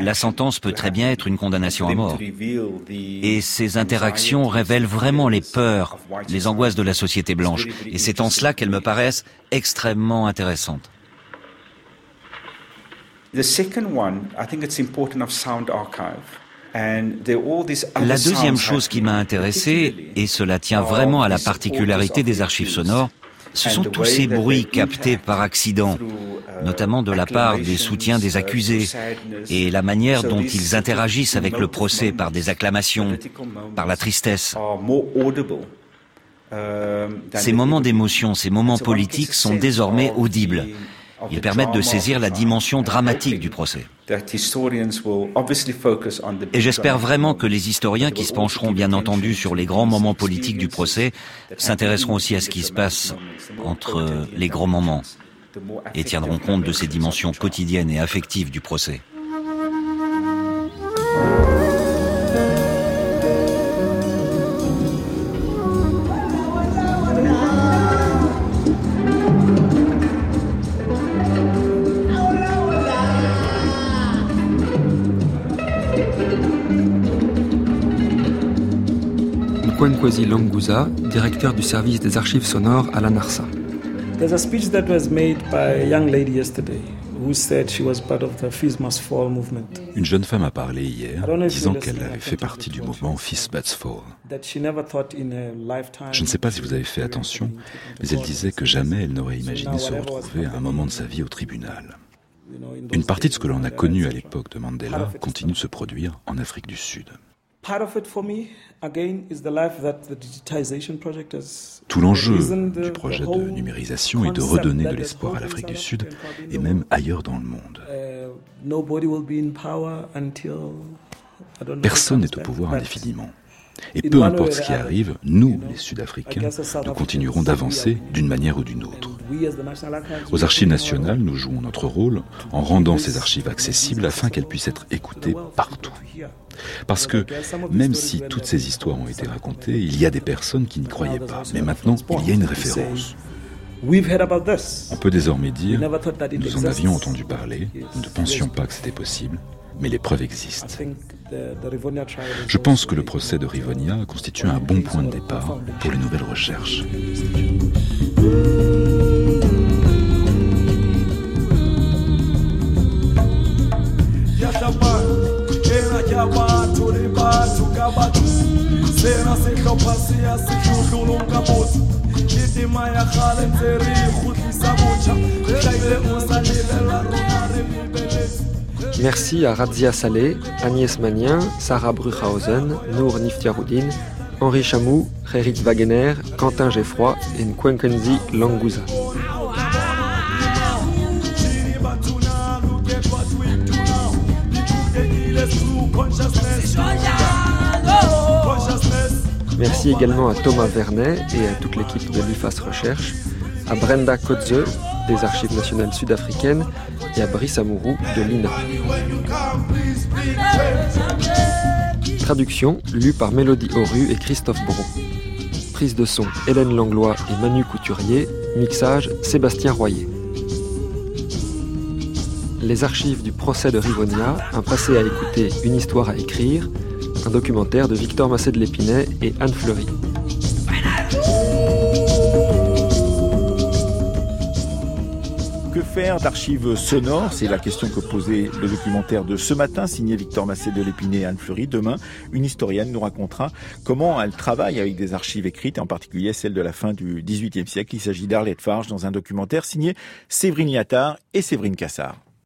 La sentence peut très bien être une condamnation à mort. Et ces interactions révèlent vraiment les peurs, les angoisses de la société blanche. Et c'est en cela qu'elles me paraissent extrêmement intéressantes. La deuxième chose qui m'a intéressé, et cela tient vraiment à la particularité des archives sonores, ce sont tous ces bruits captés par accident, notamment de la part des soutiens des accusés, et la manière dont ils interagissent avec le procès par des acclamations, par la tristesse. Ces moments d'émotion, ces moments politiques sont désormais audibles. Ils permettent de saisir la dimension dramatique du procès. Et j'espère vraiment que les historiens qui se pencheront bien entendu sur les grands moments politiques du procès s'intéresseront aussi à ce qui se passe entre les grands moments, et tiendront compte de ces dimensions quotidiennes et affectives du procès. Nkwenkwezi Languza, directeur du service des archives sonores à la NARSA. There's a speech that was made by a young lady yesterday who said she was part of the Fees Must Fall movement. Une jeune femme a parlé hier disant qu'elle avait fait partie du mouvement Must Fall. Je ne sais pas si vous avez fait attention, mais elle disait que jamais elle n'aurait imaginé se retrouver à un moment de sa vie au tribunal. Une partie de ce que l'on a connu à l'époque de Mandela continue de se produire en Afrique du Sud. Tout l'enjeu du projet de numérisation est de redonner de l'espoir à l'Afrique du Sud et même ailleurs dans le monde. Uh, Personne n'est au pouvoir indéfiniment. Et peu importe ce qui arrive, nous, les Sud-Africains, nous continuerons d'avancer d'une manière ou d'une autre. Aux archives nationales, nous jouons notre rôle en rendant ces archives accessibles afin qu'elles puissent être écoutées partout. Parce que même si toutes ces histoires ont été racontées, il y a des personnes qui n'y croyaient pas. Mais maintenant, il y a une référence. On peut désormais dire, nous en avions entendu parler, nous ne pensions pas que c'était possible, mais les preuves existent. Je pense que le procès de Rivonia constitue un bon point de départ pour les nouvelles recherches. Merci à Radzia Saleh, Agnès Magnien, Sarah Bruchhausen, Nour Niftiaroudine, Henri Chamou, Rérit Wagener, Quentin Geffroy et Nkwenkenzi Languza. Merci également à Thomas Vernet et à toute l'équipe de l'UFAS Recherche, à Brenda Kotze des Archives nationales sud-africaines et à Brice Amourou de l'INA. Traduction lue par Mélodie Auru et Christophe Bron. Prise de son Hélène Langlois et Manu Couturier. Mixage Sébastien Royer. Les archives du procès de Rivonia, un passé à écouter, une histoire à écrire, un documentaire de Victor Massé de l'Épinay et Anne Fleury. Que faire d'archives sonores? C'est la question que posait le documentaire de ce matin, signé Victor Massé de l'Épinay et Anne Fleury. Demain, une historienne nous racontera comment elle travaille avec des archives écrites, en particulier celles de la fin du XVIIIe siècle. Il s'agit d'Arlette Farge dans un documentaire signé Séverine Liattard et Séverine Cassard.